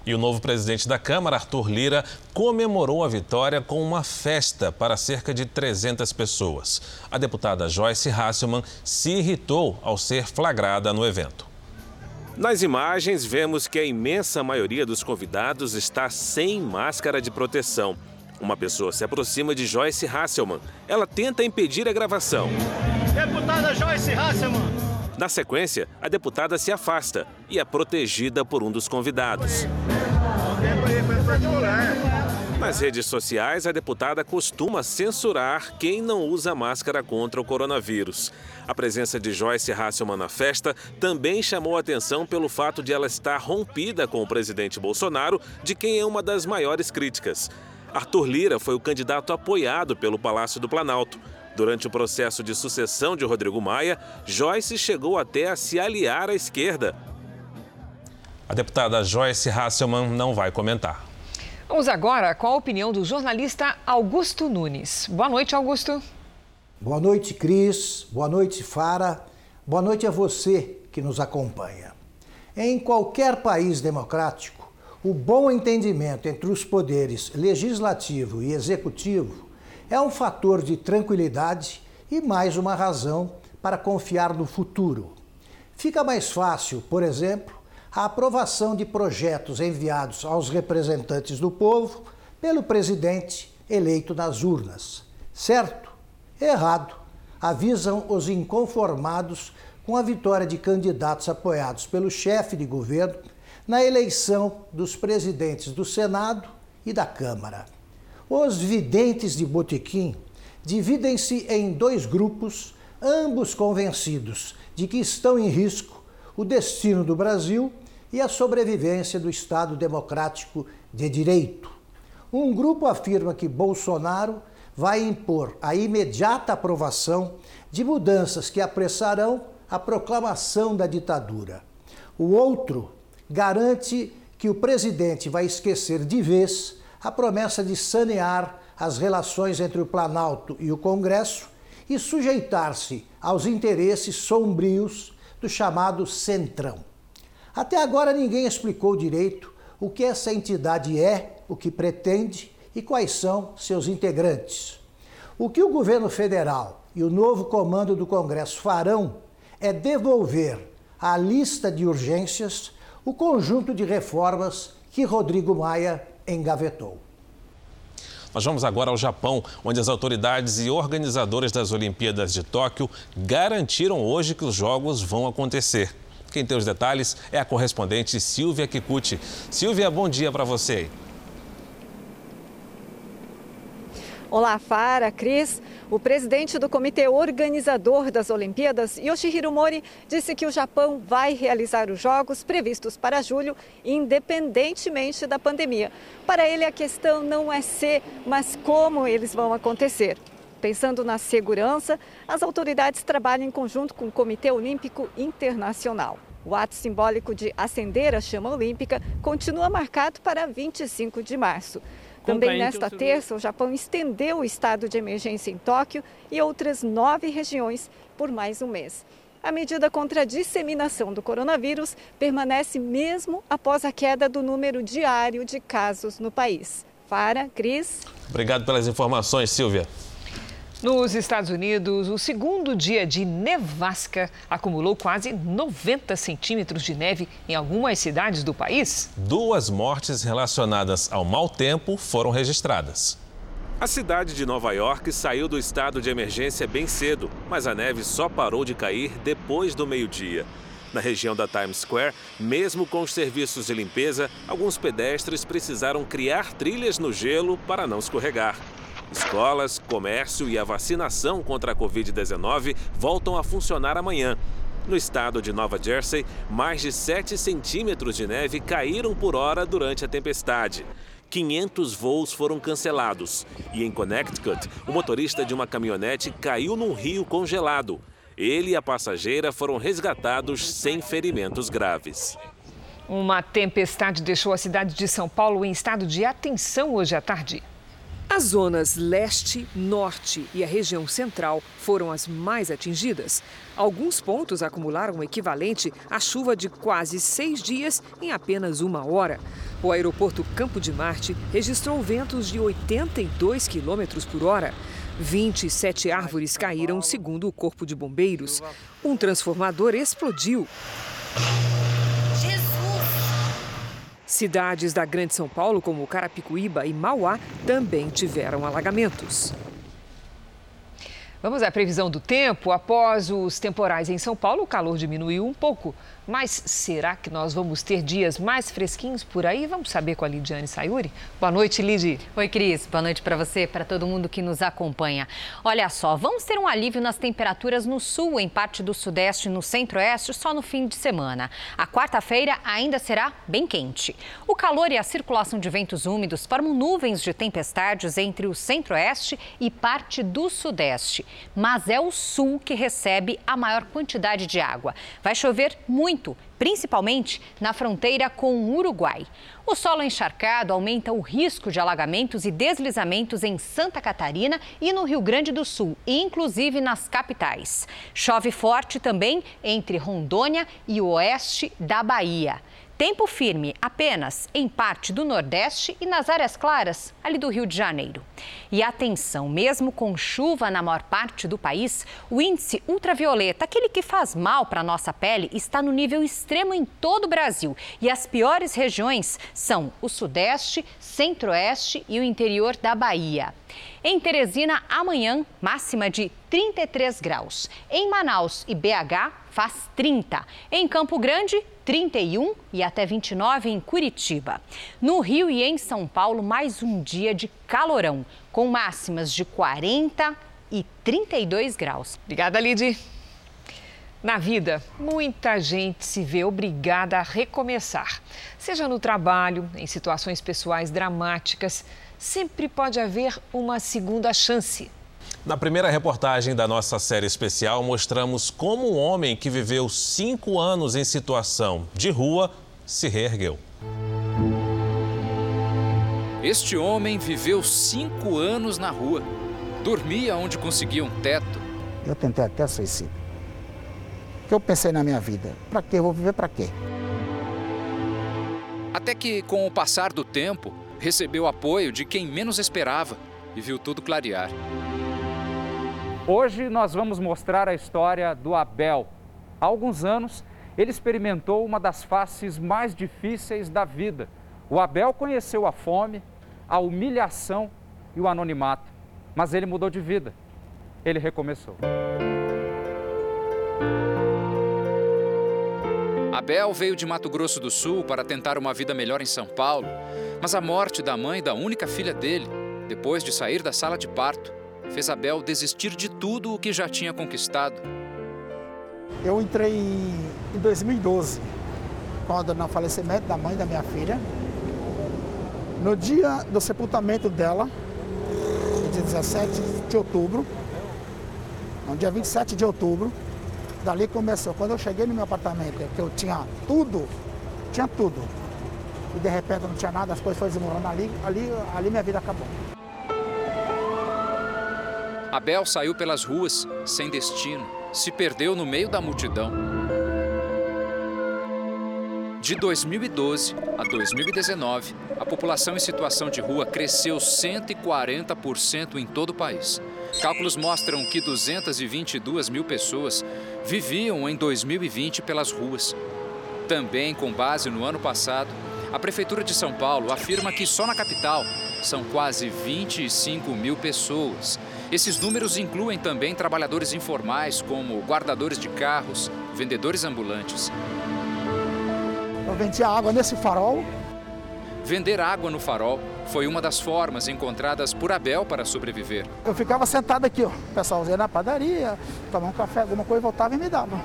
E o novo presidente da Câmara, Arthur Lira, comemorou a vitória com uma festa para cerca de 300 pessoas. A deputada Joyce Hasselman se irritou ao ser flagrada no evento. Nas imagens, vemos que a imensa maioria dos convidados está sem máscara de proteção. Uma pessoa se aproxima de Joyce Hasselman. Ela tenta impedir a gravação. Deputada Joyce Hasselman. Na sequência, a deputada se afasta e é protegida por um dos convidados. Nas redes sociais, a deputada costuma censurar quem não usa máscara contra o coronavírus. A presença de Joyce Hasselman na festa também chamou atenção pelo fato de ela estar rompida com o presidente Bolsonaro, de quem é uma das maiores críticas. Arthur Lira foi o candidato apoiado pelo Palácio do Planalto. Durante o processo de sucessão de Rodrigo Maia, Joyce chegou até a se aliar à esquerda. A deputada Joyce Hasselman não vai comentar. Vamos agora com a opinião do jornalista Augusto Nunes. Boa noite, Augusto. Boa noite, Cris. Boa noite, Fara. Boa noite a você que nos acompanha. Em qualquer país democrático, o bom entendimento entre os poderes legislativo e executivo é um fator de tranquilidade e mais uma razão para confiar no futuro. Fica mais fácil, por exemplo, a aprovação de projetos enviados aos representantes do povo pelo presidente eleito nas urnas. Certo? Errado. Avisam os inconformados com a vitória de candidatos apoiados pelo chefe de governo na eleição dos presidentes do Senado e da Câmara. Os videntes de botequim dividem-se em dois grupos, ambos convencidos de que estão em risco o destino do Brasil e a sobrevivência do Estado democrático de direito. Um grupo afirma que Bolsonaro vai impor a imediata aprovação de mudanças que apressarão a proclamação da ditadura. O outro garante que o presidente vai esquecer de vez a promessa de sanear as relações entre o Planalto e o Congresso e sujeitar-se aos interesses sombrios do chamado Centrão. Até agora ninguém explicou direito o que essa entidade é, o que pretende e quais são seus integrantes. O que o governo federal e o novo comando do Congresso farão é devolver à lista de urgências o conjunto de reformas que Rodrigo Maia engavetou. Nós vamos agora ao Japão, onde as autoridades e organizadores das Olimpíadas de Tóquio garantiram hoje que os Jogos vão acontecer. Quem tem os detalhes é a correspondente Silvia Kikuchi. Silvia, bom dia para você. Olá, Fara, Cris. O presidente do comitê organizador das Olimpíadas, Yoshihiro Mori, disse que o Japão vai realizar os Jogos previstos para julho, independentemente da pandemia. Para ele, a questão não é se, mas como eles vão acontecer. Pensando na segurança, as autoridades trabalham em conjunto com o Comitê Olímpico Internacional. O ato simbólico de acender a chama olímpica continua marcado para 25 de março. Também nesta terça, o Japão estendeu o estado de emergência em Tóquio e outras nove regiões por mais um mês. A medida contra a disseminação do coronavírus permanece mesmo após a queda do número diário de casos no país. Fara, Cris. Obrigado pelas informações, Silvia. Nos Estados Unidos, o segundo dia de nevasca acumulou quase 90 centímetros de neve em algumas cidades do país. Duas mortes relacionadas ao mau tempo foram registradas. A cidade de Nova York saiu do estado de emergência bem cedo, mas a neve só parou de cair depois do meio-dia. Na região da Times Square, mesmo com os serviços de limpeza, alguns pedestres precisaram criar trilhas no gelo para não escorregar. Escolas, comércio e a vacinação contra a Covid-19 voltam a funcionar amanhã. No estado de Nova Jersey, mais de 7 centímetros de neve caíram por hora durante a tempestade. 500 voos foram cancelados. E em Connecticut, o motorista de uma caminhonete caiu num rio congelado. Ele e a passageira foram resgatados sem ferimentos graves. Uma tempestade deixou a cidade de São Paulo em estado de atenção hoje à tarde. As zonas leste, norte e a região central foram as mais atingidas. Alguns pontos acumularam o equivalente à chuva de quase seis dias em apenas uma hora. O aeroporto Campo de Marte registrou ventos de 82 quilômetros por hora. 27 árvores caíram, segundo o Corpo de Bombeiros. Um transformador explodiu. Cidades da Grande São Paulo, como Carapicuíba e Mauá, também tiveram alagamentos. Vamos à previsão do tempo. Após os temporais em São Paulo, o calor diminuiu um pouco. Mas será que nós vamos ter dias mais fresquinhos por aí? Vamos saber com a Lidiane Sayuri. Boa noite, Lidi. Oi, Cris. Boa noite para você, para todo mundo que nos acompanha. Olha só, vamos ter um alívio nas temperaturas no sul, em parte do sudeste e no centro-oeste, só no fim de semana. A quarta-feira ainda será bem quente. O calor e a circulação de ventos úmidos formam nuvens de tempestades entre o centro-oeste e parte do sudeste. Mas é o sul que recebe a maior quantidade de água. Vai chover muito muito, principalmente na fronteira com o Uruguai. O solo encharcado aumenta o risco de alagamentos e deslizamentos em Santa Catarina e no Rio Grande do Sul, inclusive nas capitais. Chove forte também entre Rondônia e o oeste da Bahia. Tempo firme apenas em parte do Nordeste e nas áreas claras ali do Rio de Janeiro. E atenção, mesmo com chuva na maior parte do país, o índice ultravioleta, aquele que faz mal para a nossa pele, está no nível extremo em todo o Brasil. E as piores regiões são o Sudeste, Centro-Oeste e o interior da Bahia. Em Teresina, amanhã, máxima de 33 graus. Em Manaus e BH, faz 30. Em Campo Grande, 31 e até 29 em Curitiba. No Rio e em São Paulo, mais um dia de calorão, com máximas de 40 e 32 graus. Obrigada, Lidy. Na vida, muita gente se vê obrigada a recomeçar. Seja no trabalho, em situações pessoais dramáticas, sempre pode haver uma segunda chance. Na primeira reportagem da nossa série especial, mostramos como um homem que viveu cinco anos em situação de rua se reergueu. Este homem viveu cinco anos na rua. Dormia onde conseguia um teto. Eu tentei até suicídio. O que eu pensei na minha vida? Para quê? Eu vou viver para quê? Até que, com o passar do tempo, recebeu apoio de quem menos esperava e viu tudo clarear. Hoje nós vamos mostrar a história do Abel. Há alguns anos, ele experimentou uma das faces mais difíceis da vida. O Abel conheceu a fome, a humilhação e o anonimato, mas ele mudou de vida. Ele recomeçou. Abel veio de Mato Grosso do Sul para tentar uma vida melhor em São Paulo, mas a morte da mãe da única filha dele, depois de sair da sala de parto, fez Abel desistir de tudo o que já tinha conquistado. Eu entrei em 2012, quando no falecimento da mãe da minha filha. No dia do sepultamento dela, dia 17 de outubro, no dia 27 de outubro, dali começou. Quando eu cheguei no meu apartamento, que eu tinha tudo, tinha tudo. E de repente não tinha nada, as coisas foram desmoronando ali, ali, ali minha vida acabou. Abel saiu pelas ruas, sem destino, se perdeu no meio da multidão. De 2012 a 2019, a população em situação de rua cresceu 140% em todo o país. Cálculos mostram que 222 mil pessoas viviam em 2020 pelas ruas. Também com base no ano passado, a Prefeitura de São Paulo afirma que só na capital são quase 25 mil pessoas esses números incluem também trabalhadores informais, como guardadores de carros, vendedores ambulantes. Eu vendia água nesse farol. Vender água no farol foi uma das formas encontradas por Abel para sobreviver. Eu ficava sentado aqui, ó. o pessoal ia na padaria, tomar um café, alguma coisa, voltava e me dava.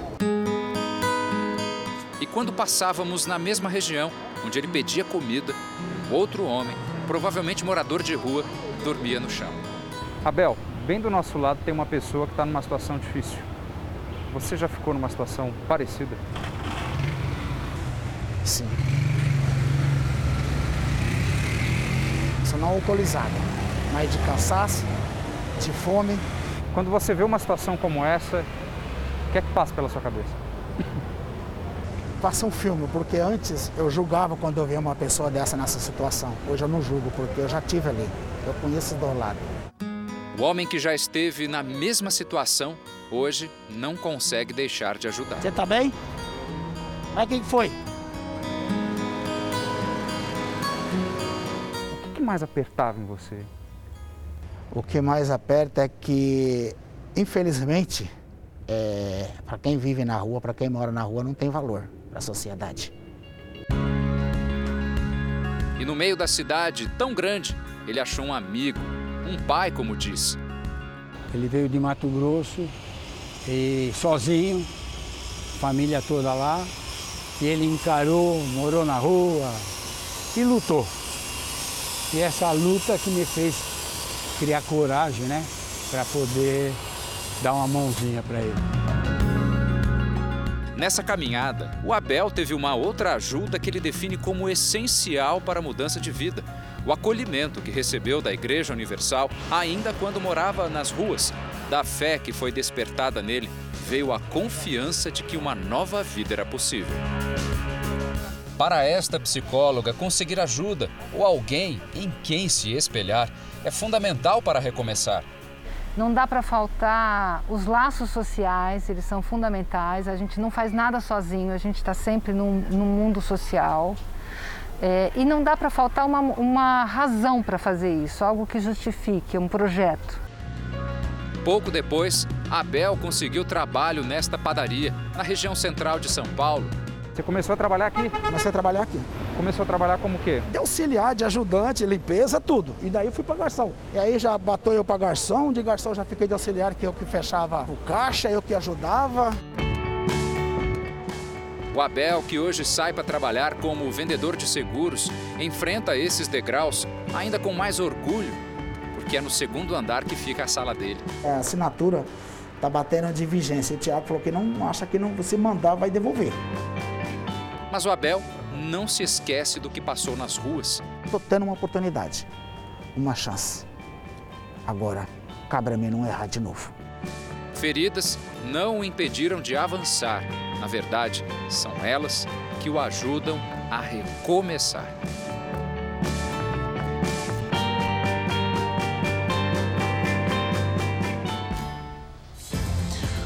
E quando passávamos na mesma região, onde ele pedia comida, outro homem, provavelmente morador de rua, dormia no chão. Abel, bem do nosso lado tem uma pessoa que está numa situação difícil. Você já ficou numa situação parecida? Sim. Não alcoolizada, mas de cansaço, de fome. Quando você vê uma situação como essa, o que é que passa pela sua cabeça? Passa um filme, porque antes eu julgava quando eu via uma pessoa dessa nessa situação. Hoje eu não julgo, porque eu já tive ali. Eu conheço do lado. O homem que já esteve na mesma situação, hoje não consegue deixar de ajudar. Você tá bem? Mas o que foi? Mais apertava em você? O que mais aperta é que, infelizmente, é, para quem vive na rua, para quem mora na rua, não tem valor para a sociedade. E no meio da cidade tão grande, ele achou um amigo, um pai, como diz. Ele veio de Mato Grosso e sozinho, família toda lá, e ele encarou, morou na rua e lutou. E essa luta que me fez criar coragem, né, para poder dar uma mãozinha para ele. Nessa caminhada, o Abel teve uma outra ajuda que ele define como essencial para a mudança de vida. O acolhimento que recebeu da Igreja Universal ainda quando morava nas ruas. Da fé que foi despertada nele, veio a confiança de que uma nova vida era possível. Para esta psicóloga, conseguir ajuda ou alguém em quem se espelhar é fundamental para recomeçar. Não dá para faltar os laços sociais, eles são fundamentais. A gente não faz nada sozinho, a gente está sempre num, num, mundo social. É, e não dá para faltar uma, uma razão para fazer isso, algo que justifique, um projeto. Pouco depois, Abel conseguiu trabalho nesta padaria, na região central de São Paulo. Você começou a trabalhar aqui? Comecei a trabalhar aqui. Começou a trabalhar como o quê? De auxiliar, de ajudante, limpeza, tudo. E daí fui para garçom. E aí já bateu eu para garçom, de garçom já fiquei de auxiliar, que eu que fechava o caixa, eu que ajudava. O Abel, que hoje sai para trabalhar como vendedor de seguros, enfrenta esses degraus ainda com mais orgulho, porque é no segundo andar que fica a sala dele. É, a assinatura tá batendo de vigência. O Tiago falou que não acha que não, você mandar vai devolver. Mas o Abel não se esquece do que passou nas ruas. Estou tendo uma oportunidade, uma chance. Agora, cabe a mim não errar de novo. Feridas não o impediram de avançar. Na verdade, são elas que o ajudam a recomeçar.